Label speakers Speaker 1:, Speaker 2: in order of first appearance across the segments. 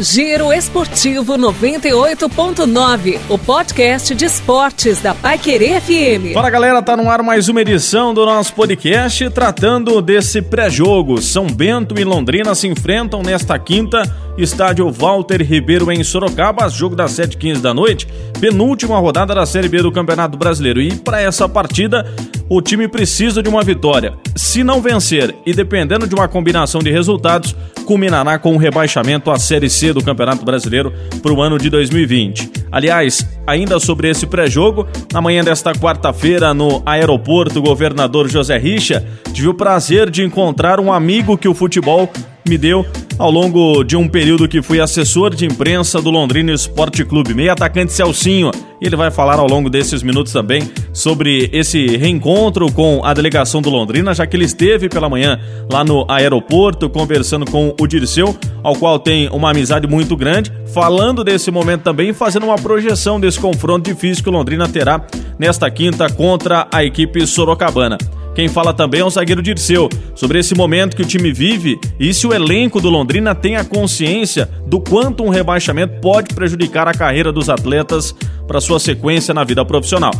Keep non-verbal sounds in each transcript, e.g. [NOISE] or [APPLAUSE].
Speaker 1: Giro Esportivo 98.9, o podcast de esportes da Paiquerê FM.
Speaker 2: Fala galera, tá no ar mais uma edição do nosso podcast tratando desse pré-jogo. São Bento e Londrina se enfrentam nesta quinta, estádio Walter Ribeiro em Sorocaba, jogo das 7h15 da noite, penúltima rodada da Série B do Campeonato Brasileiro. E para essa partida, o time precisa de uma vitória. Se não vencer e dependendo de uma combinação de resultados, culminará com o um rebaixamento à Série C do Campeonato Brasileiro para o ano de 2020. Aliás, ainda sobre esse pré-jogo, na manhã desta quarta-feira, no aeroporto, o governador José Richa tive o prazer de encontrar um amigo que o futebol me deu ao longo de um período que fui assessor de imprensa do Londrina Esporte Clube, meio atacante Celcinho. E ele vai falar ao longo desses minutos também sobre esse reencontro com a delegação do Londrina, já que ele esteve pela manhã lá no aeroporto conversando com o Dirceu, ao qual tem uma amizade muito grande, falando desse momento também, fazendo uma projeção desse confronto difícil que o Londrina terá nesta quinta contra a equipe sorocabana. Quem fala também é o zagueiro Dirceu, sobre esse momento que o time vive e se o elenco do Londrina tem a consciência do quanto um rebaixamento pode prejudicar a carreira dos atletas para sua sequência na vida profissional.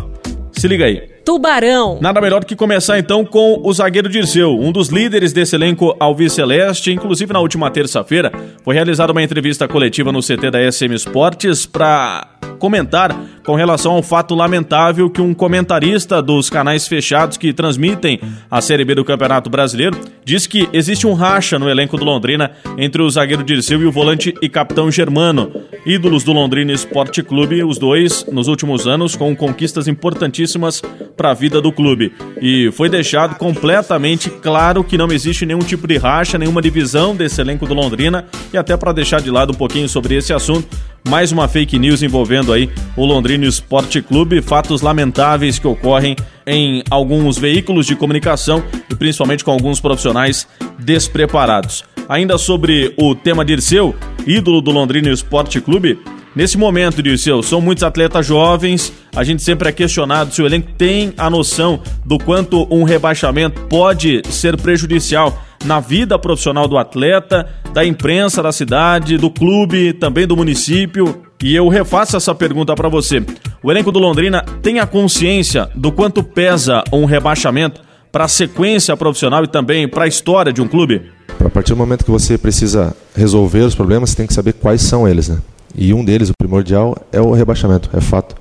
Speaker 2: Se liga aí.
Speaker 1: Tubarão.
Speaker 2: Nada melhor do que começar então com o zagueiro Dirceu, um dos líderes desse elenco Alves Celeste. Inclusive, na última terça-feira, foi realizada uma entrevista coletiva no CT da SM Esportes para comentar com relação ao fato lamentável que um comentarista dos canais fechados que transmitem a Série B do Campeonato Brasileiro diz que existe um racha no elenco do Londrina entre o zagueiro Dirceu e o volante e capitão Germano, ídolos do Londrina Esporte Clube, os dois nos últimos anos com conquistas importantíssimas para a vida do clube. E foi deixado completamente claro que não existe nenhum tipo de racha, nenhuma divisão desse elenco do Londrina e até para deixar de lado um pouquinho sobre esse assunto, mais uma fake news envolvendo aí o Londrina Esporte Clube, fatos lamentáveis que ocorrem em alguns veículos de comunicação e principalmente com alguns profissionais despreparados. Ainda sobre o tema Dirceu, ídolo do Londrina Esporte Clube, Nesse momento, Dirceu, são muitos atletas jovens, a gente sempre é questionado se o elenco tem a noção do quanto um rebaixamento pode ser prejudicial na vida profissional do atleta, da imprensa da cidade, do clube, também do município. E eu refaço essa pergunta para você. O elenco do Londrina tem a consciência do quanto pesa um rebaixamento para a sequência profissional e também para a história de um clube?
Speaker 3: A partir do momento que você precisa resolver os problemas, você tem que saber quais são eles, né? E um deles, o primordial, é o rebaixamento, é fato.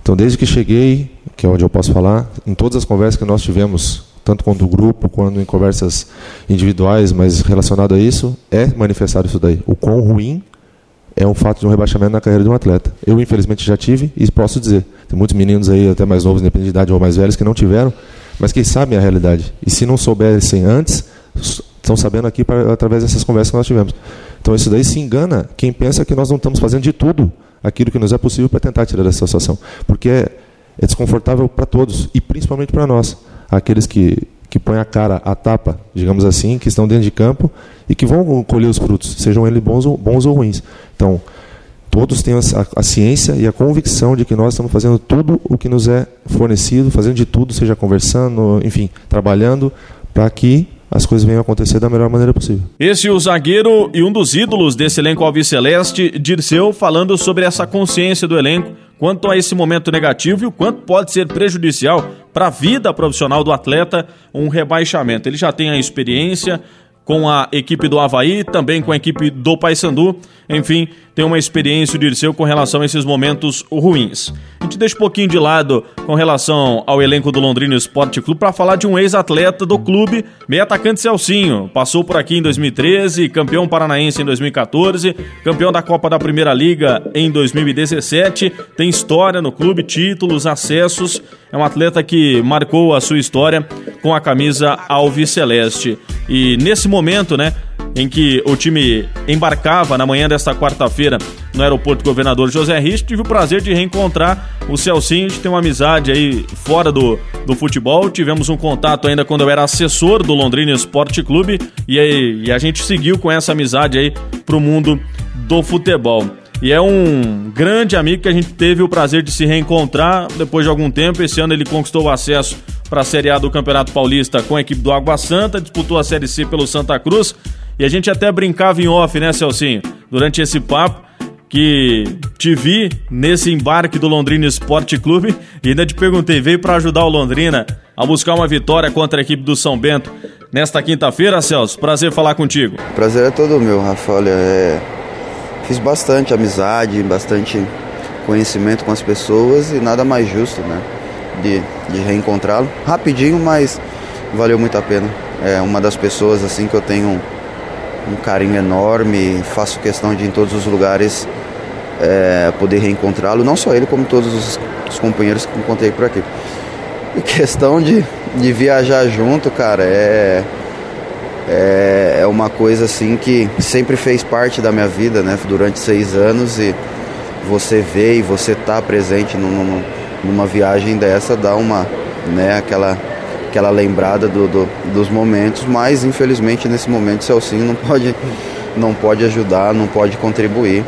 Speaker 3: Então, desde que cheguei, que é onde eu posso falar, em todas as conversas que nós tivemos tanto quanto grupo, quanto em conversas individuais, mas relacionado a isso, é manifestado isso daí. O quão ruim é um fato de um rebaixamento na carreira de um atleta. Eu, infelizmente, já tive e posso dizer. Tem muitos meninos aí, até mais novos, independente de idade, ou mais velhos, que não tiveram, mas que sabem a realidade. E se não soubessem antes, estão sabendo aqui pra, através dessas conversas que nós tivemos. Então, isso daí se engana quem pensa que nós não estamos fazendo de tudo aquilo que nos é possível para tentar tirar dessa situação. Porque é, é desconfortável para todos, e principalmente para nós aqueles que, que põem a cara à tapa, digamos assim, que estão dentro de campo e que vão colher os frutos, sejam eles bons ou, bons ou ruins. Então, todos têm a, a, ciência e a convicção de que nós estamos fazendo tudo o que nos é fornecido, fazendo de tudo, seja conversando, enfim, trabalhando, para que as coisas venham a acontecer da melhor maneira possível.
Speaker 2: Esse é o zagueiro e um dos ídolos desse elenco alviceleste, Dirceu, falando sobre essa consciência do elenco quanto a esse momento negativo e o quanto pode ser prejudicial para a vida profissional do atleta um rebaixamento. Ele já tem a experiência, com a equipe do Havaí, também com a equipe do Paysandu. Enfim, tem uma experiência, o Dirceu, com relação a esses momentos ruins. A gente deixa um pouquinho de lado com relação ao elenco do Londrina Esporte Clube para falar de um ex-atleta do clube, meio atacante Celcinho. Passou por aqui em 2013, campeão paranaense em 2014, campeão da Copa da Primeira Liga em 2017. Tem história no clube, títulos, acessos. É um atleta que marcou a sua história com a camisa Alves Celeste. E nesse momento, né, em que o time embarcava na manhã desta quarta-feira no aeroporto Governador José Rich, tive o prazer de reencontrar o Celcinho, de ter uma amizade aí fora do, do futebol. Tivemos um contato ainda quando eu era assessor do Londrina Esporte Clube e, aí, e a gente seguiu com essa amizade aí pro mundo do futebol. E é um grande amigo que a gente teve o prazer de se reencontrar depois de algum tempo. Esse ano ele conquistou o acesso para a Série A do Campeonato Paulista com a equipe do Água Santa, disputou a Série C pelo Santa Cruz E a gente até brincava em off, né, Celcinho? Durante esse papo, que te vi nesse embarque do Londrina Esporte Clube e ainda te perguntei, veio para ajudar o Londrina a buscar uma vitória contra a equipe do São Bento nesta quinta-feira, Celso. Prazer falar contigo.
Speaker 4: Prazer é todo meu, Rafa. Olha, é... fiz bastante amizade, bastante conhecimento com as pessoas e nada mais justo, né? De, de reencontrá-lo. Rapidinho, mas valeu muito a pena. É uma das pessoas assim que eu tenho um, um carinho enorme, faço questão de em todos os lugares é, poder reencontrá-lo, não só ele, como todos os, os, companheiros que encontrei por aqui. E questão de, de viajar junto, cara, é, é, é uma coisa assim que sempre fez parte da minha vida, né? Durante seis anos e você vê e você tá presente num, numa viagem dessa dá uma, né, aquela aquela lembrada do, do, dos momentos, mas infelizmente nesse momento o Celcinho não pode, não pode ajudar, não pode contribuir.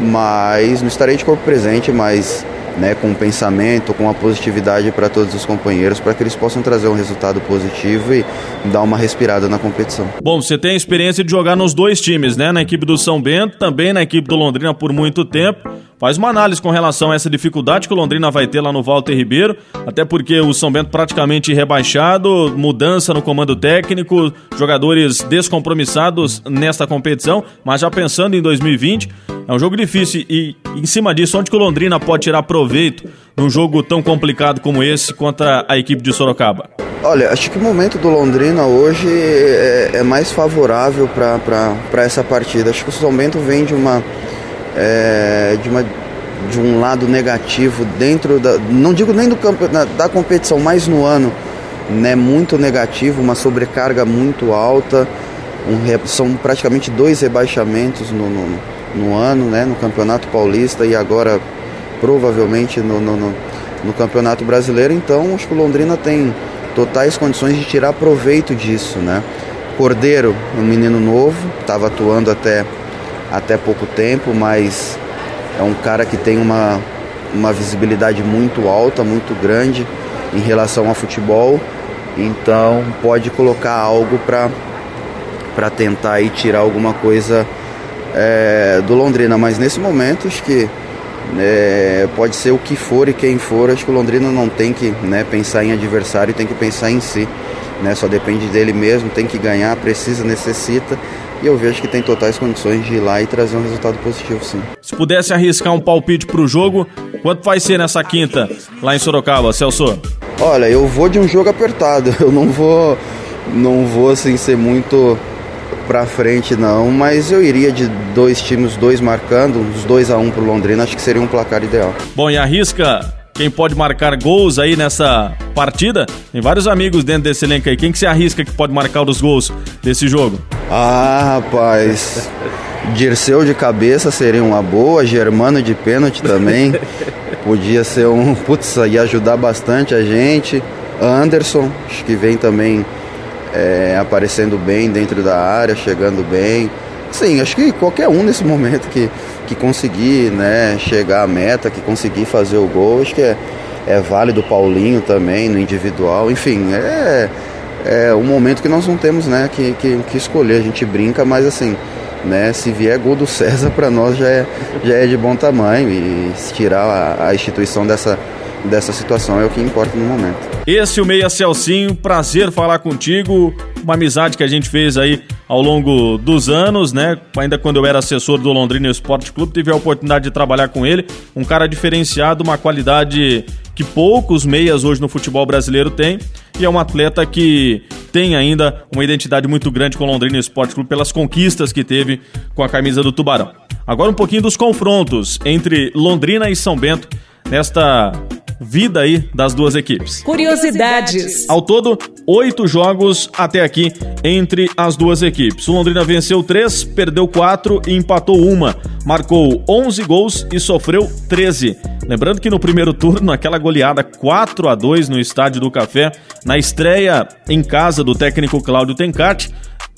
Speaker 4: Mas não estarei de corpo presente, mas né, com o pensamento, com a positividade para todos os companheiros, para que eles possam trazer um resultado positivo e dar uma respirada na competição.
Speaker 2: Bom, você tem a experiência de jogar nos dois times, né? Na equipe do São Bento, também na equipe do Londrina por muito tempo. Faz uma análise com relação a essa dificuldade que o Londrina vai ter lá no Walter Ribeiro, até porque o São Bento praticamente rebaixado, mudança no comando técnico, jogadores descompromissados nesta competição, mas já pensando em 2020, é um jogo difícil e em cima disso, onde que o Londrina pode tirar proveito num jogo tão complicado como esse contra a equipe de Sorocaba?
Speaker 4: Olha, acho que o momento do Londrina hoje é, é mais favorável para essa partida. Acho que o São Bento vem de uma, é, de uma de um lado negativo dentro da não digo nem do campo da competição mas no ano né muito negativo uma sobrecarga muito alta um, são praticamente dois rebaixamentos no, no no ano, né, no Campeonato Paulista e agora provavelmente no, no, no, no Campeonato Brasileiro. Então, acho que o Londrina tem totais condições de tirar proveito disso, né? Cordeiro, um menino novo, estava atuando até, até pouco tempo, mas é um cara que tem uma, uma visibilidade muito alta, muito grande em relação ao futebol, então pode colocar algo para tentar aí tirar alguma coisa é, do Londrina, mas nesse momento acho que é, pode ser o que for e quem for, acho que o Londrina não tem que né, pensar em adversário, tem que pensar em si. Né, só depende dele mesmo, tem que ganhar, precisa, necessita. E eu vejo que tem totais condições de ir lá e trazer um resultado positivo, sim.
Speaker 2: Se pudesse arriscar um palpite para o jogo, quanto vai ser nessa quinta lá em Sorocaba, Celso?
Speaker 4: Olha, eu vou de um jogo apertado. [LAUGHS] Eu não vou, não vou assim ser muito para frente não, mas eu iria de dois times, dois marcando, uns 2 a 1 um pro Londrina, acho que seria um placar ideal.
Speaker 2: Bom, e arrisca quem pode marcar gols aí nessa partida? Tem vários amigos dentro desse elenco aí. Quem que se arrisca que pode marcar os gols desse jogo?
Speaker 4: Ah, rapaz. Dirceu de cabeça seria uma boa, Germano de pênalti também. [LAUGHS] Podia ser um. Putz, ia ajudar bastante a gente. Anderson, acho que vem também é, aparecendo bem dentro da área, chegando bem. Sim, acho que qualquer um nesse momento que, que conseguir né, chegar à meta, que conseguir fazer o gol, acho que é, é válido Paulinho também no individual. Enfim, é, é um momento que nós não temos né, que, que, que escolher. A gente brinca, mas assim, né, se vier gol do César, para nós já é, já é de bom tamanho. E tirar a, a instituição dessa, dessa situação é o que importa no momento.
Speaker 2: Esse é o Meia Celcinho, prazer falar contigo, uma amizade que a gente fez aí ao longo dos anos, né? Ainda quando eu era assessor do Londrina Esporte Clube, tive a oportunidade de trabalhar com ele, um cara diferenciado, uma qualidade que poucos meias hoje no futebol brasileiro têm, e é um atleta que tem ainda uma identidade muito grande com o Londrina Esporte Clube pelas conquistas que teve com a camisa do Tubarão. Agora um pouquinho dos confrontos entre Londrina e São Bento nesta vida aí das duas equipes.
Speaker 1: Curiosidades.
Speaker 2: Ao todo, oito jogos até aqui entre as duas equipes. O Londrina venceu três, perdeu quatro e empatou uma. marcou 11 gols e sofreu 13. Lembrando que no primeiro turno, aquela goleada 4 a 2 no Estádio do Café, na estreia em casa do técnico Cláudio Tencati,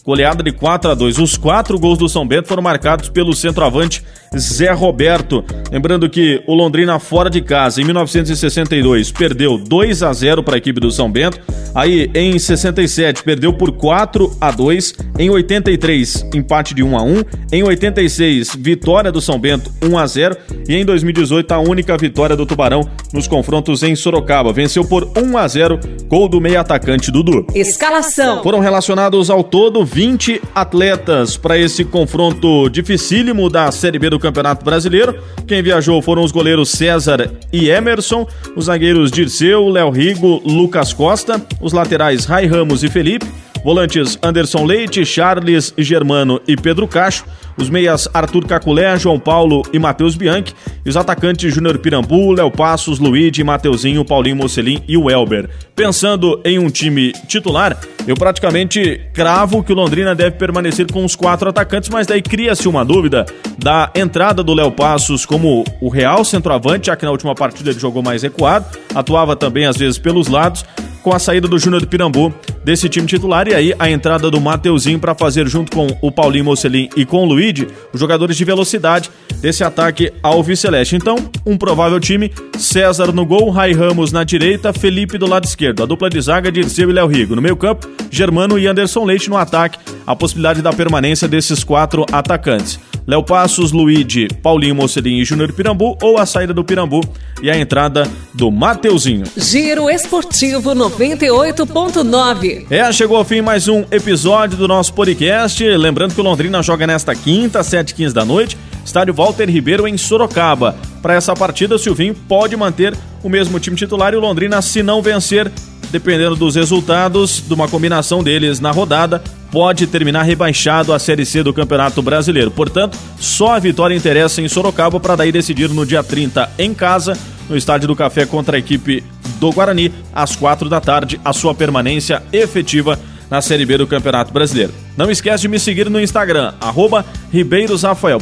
Speaker 2: goleada de 4 a 2. Os quatro gols do São Bento foram marcados pelo centroavante Zé Roberto. Lembrando que o Londrina fora de casa em 1962 perdeu 2 a 0 para a equipe do São Bento. Aí em 67 perdeu por 4 a 2, em 83 empate de 1 a 1, em 86 vitória do São Bento 1 a 0 e em 2018 a única vitória do Tubarão nos confrontos em Sorocaba. Venceu por 1 a 0, gol do meio atacante Dudu.
Speaker 1: Escalação.
Speaker 2: Foram relacionados ao todo 20 atletas para esse confronto dificílimo da Série B do Campeonato Brasileiro. Quem viajou foram os goleiros César e Emerson, os zagueiros Dirceu, Léo Rigo, Lucas Costa, os laterais Rai Ramos e Felipe, volantes Anderson Leite, Charles Germano e Pedro Cacho, os meias Arthur Caculé, João Paulo e Matheus Bianchi, e os atacantes Júnior Pirambu, Léo Passos, Luigi, Mateuzinho, Paulinho Mocelin e o Elber. Pensando em um time titular, eu praticamente cravo que o Londrina deve permanecer com os quatro atacantes, mas daí cria-se uma dúvida da entrada do Léo Passos como o real centroavante, já que na última partida ele jogou mais recuado, atuava também às vezes pelos lados, com a saída do Júnior Pirambu desse time titular e aí a entrada do Mateuzinho para fazer junto com o Paulinho Mocelin e com o Luigi, os jogadores de velocidade desse ataque ao Viceleste. Então, um provável time, César no gol, Rai Ramos na direita, Felipe do lado esquerdo, a dupla de zaga Dirceu e Léo Rigo. No meio campo, Germano e Anderson Leite no ataque, a possibilidade da permanência desses quatro atacantes. Léo Passos, Luigi, Paulinho Mocelinho e Júnior Pirambu, ou a saída do Pirambu e a entrada do Mateuzinho.
Speaker 1: Giro Esportivo 98.9.
Speaker 2: É, chegou ao fim mais um episódio do nosso podcast. Lembrando que o Londrina joga nesta quinta, 7h15 da noite, estádio Walter Ribeiro em Sorocaba. Para essa partida, o Silvinho pode manter o mesmo time titular e o Londrina, se não vencer, dependendo dos resultados de uma combinação deles na rodada, pode terminar rebaixado à Série C do Campeonato Brasileiro. Portanto, só a vitória interessa em Sorocaba para daí decidir no dia 30 em casa, no Estádio do Café contra a equipe do Guarani, às quatro da tarde, a sua permanência efetiva na Série B do Campeonato Brasileiro. Não esquece de me seguir no Instagram, arroba.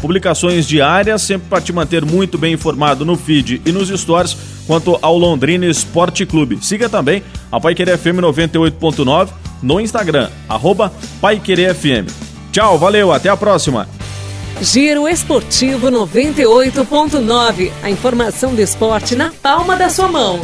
Speaker 2: Publicações diárias, sempre para te manter muito bem informado no feed e nos stories quanto ao Londrina Esporte Clube. Siga também a Paiquerê FM 98.9 no Instagram, arroba Paiquerê FM. Tchau, valeu, até a próxima.
Speaker 1: Giro Esportivo 98.9. A informação do esporte na palma da sua mão.